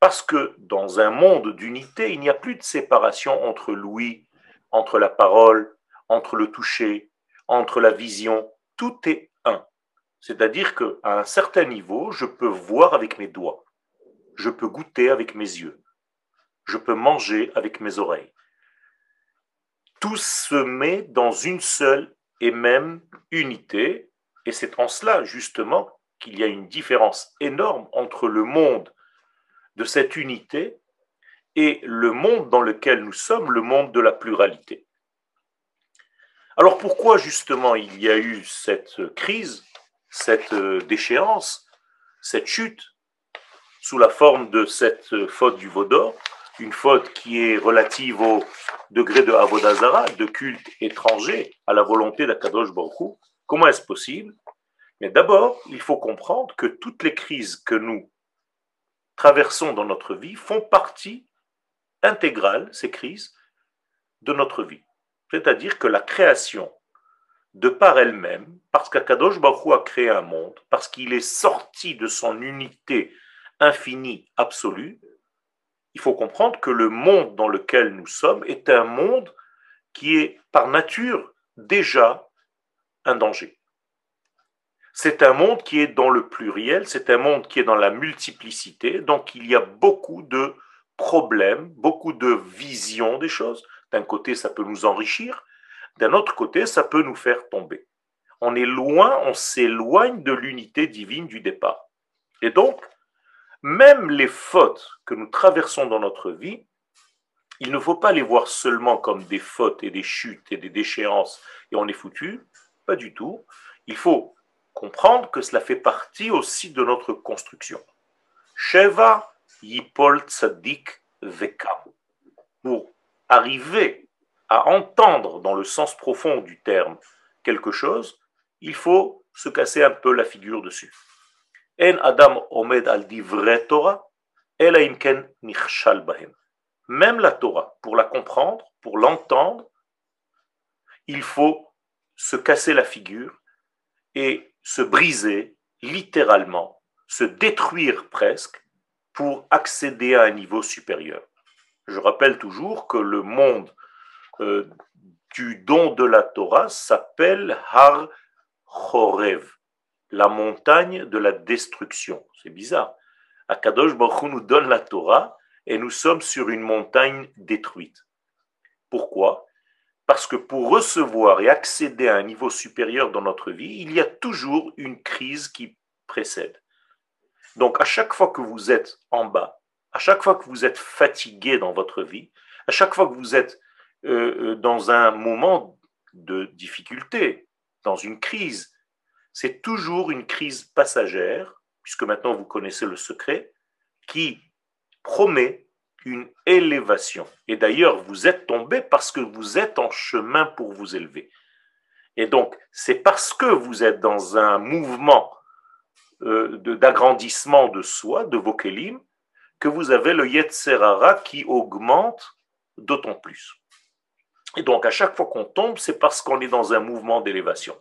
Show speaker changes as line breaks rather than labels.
parce que dans un monde d'unité, il n'y a plus de séparation entre l'ouïe, entre la parole, entre le toucher, entre la vision. Tout est un. C'est-à-dire qu'à un certain niveau, je peux voir avec mes doigts, je peux goûter avec mes yeux, je peux manger avec mes oreilles. Tout se met dans une seule et même unité, et c'est en cela justement qu'il y a une différence énorme entre le monde de cette unité et le monde dans lequel nous sommes, le monde de la pluralité. Alors pourquoi justement il y a eu cette crise, cette euh, déchéance, cette chute sous la forme de cette faute du Vaudor, une faute qui est relative au degré de Avodazara, de culte étranger à la volonté d'Akadosh Baruch Comment est-ce possible Mais d'abord, il faut comprendre que toutes les crises que nous traversons dans notre vie font partie intégrale, ces crises, de notre vie. C'est-à-dire que la création, de par elle-même, parce qu'Akadosh Baruch a créé un monde, parce qu'il est sorti de son unité infinie, absolue, il faut comprendre que le monde dans lequel nous sommes est un monde qui est par nature déjà un danger. C'est un monde qui est dans le pluriel, c'est un monde qui est dans la multiplicité, donc il y a beaucoup de problèmes, beaucoup de visions des choses. D'un côté, ça peut nous enrichir, d'un autre côté, ça peut nous faire tomber. On est loin, on s'éloigne de l'unité divine du départ. Et donc, même les fautes que nous traversons dans notre vie, il ne faut pas les voir seulement comme des fautes et des chutes et des déchéances et on est foutu. Pas du tout. Il faut comprendre que cela fait partie aussi de notre construction. Sheva Yipol Tzadik Veka. Pour arriver à entendre dans le sens profond du terme quelque chose, il faut se casser un peu la figure dessus. En Adam Omed al Torah, Même la Torah, pour la comprendre, pour l'entendre, il faut se casser la figure et se briser littéralement, se détruire presque pour accéder à un niveau supérieur. Je rappelle toujours que le monde euh, du don de la Torah s'appelle Har Chorev, la montagne de la destruction. C'est bizarre. Akadosh Baruch nous donne la Torah et nous sommes sur une montagne détruite. Pourquoi? Parce que pour recevoir et accéder à un niveau supérieur dans notre vie, il y a toujours une crise qui précède. Donc à chaque fois que vous êtes en bas, à chaque fois que vous êtes fatigué dans votre vie, à chaque fois que vous êtes euh, euh, dans un moment de difficulté, dans une crise, c'est toujours une crise passagère, puisque maintenant vous connaissez le secret, qui promet une élévation. Et d'ailleurs, vous êtes tombé parce que vous êtes en chemin pour vous élever. Et donc, c'est parce que vous êtes dans un mouvement euh, d'agrandissement de, soi, de vos kélim, que vous avez le Yetzerara qui augmente d'autant plus. Et donc, à chaque fois qu'on tombe, c'est parce qu'on est dans un mouvement d'élévation.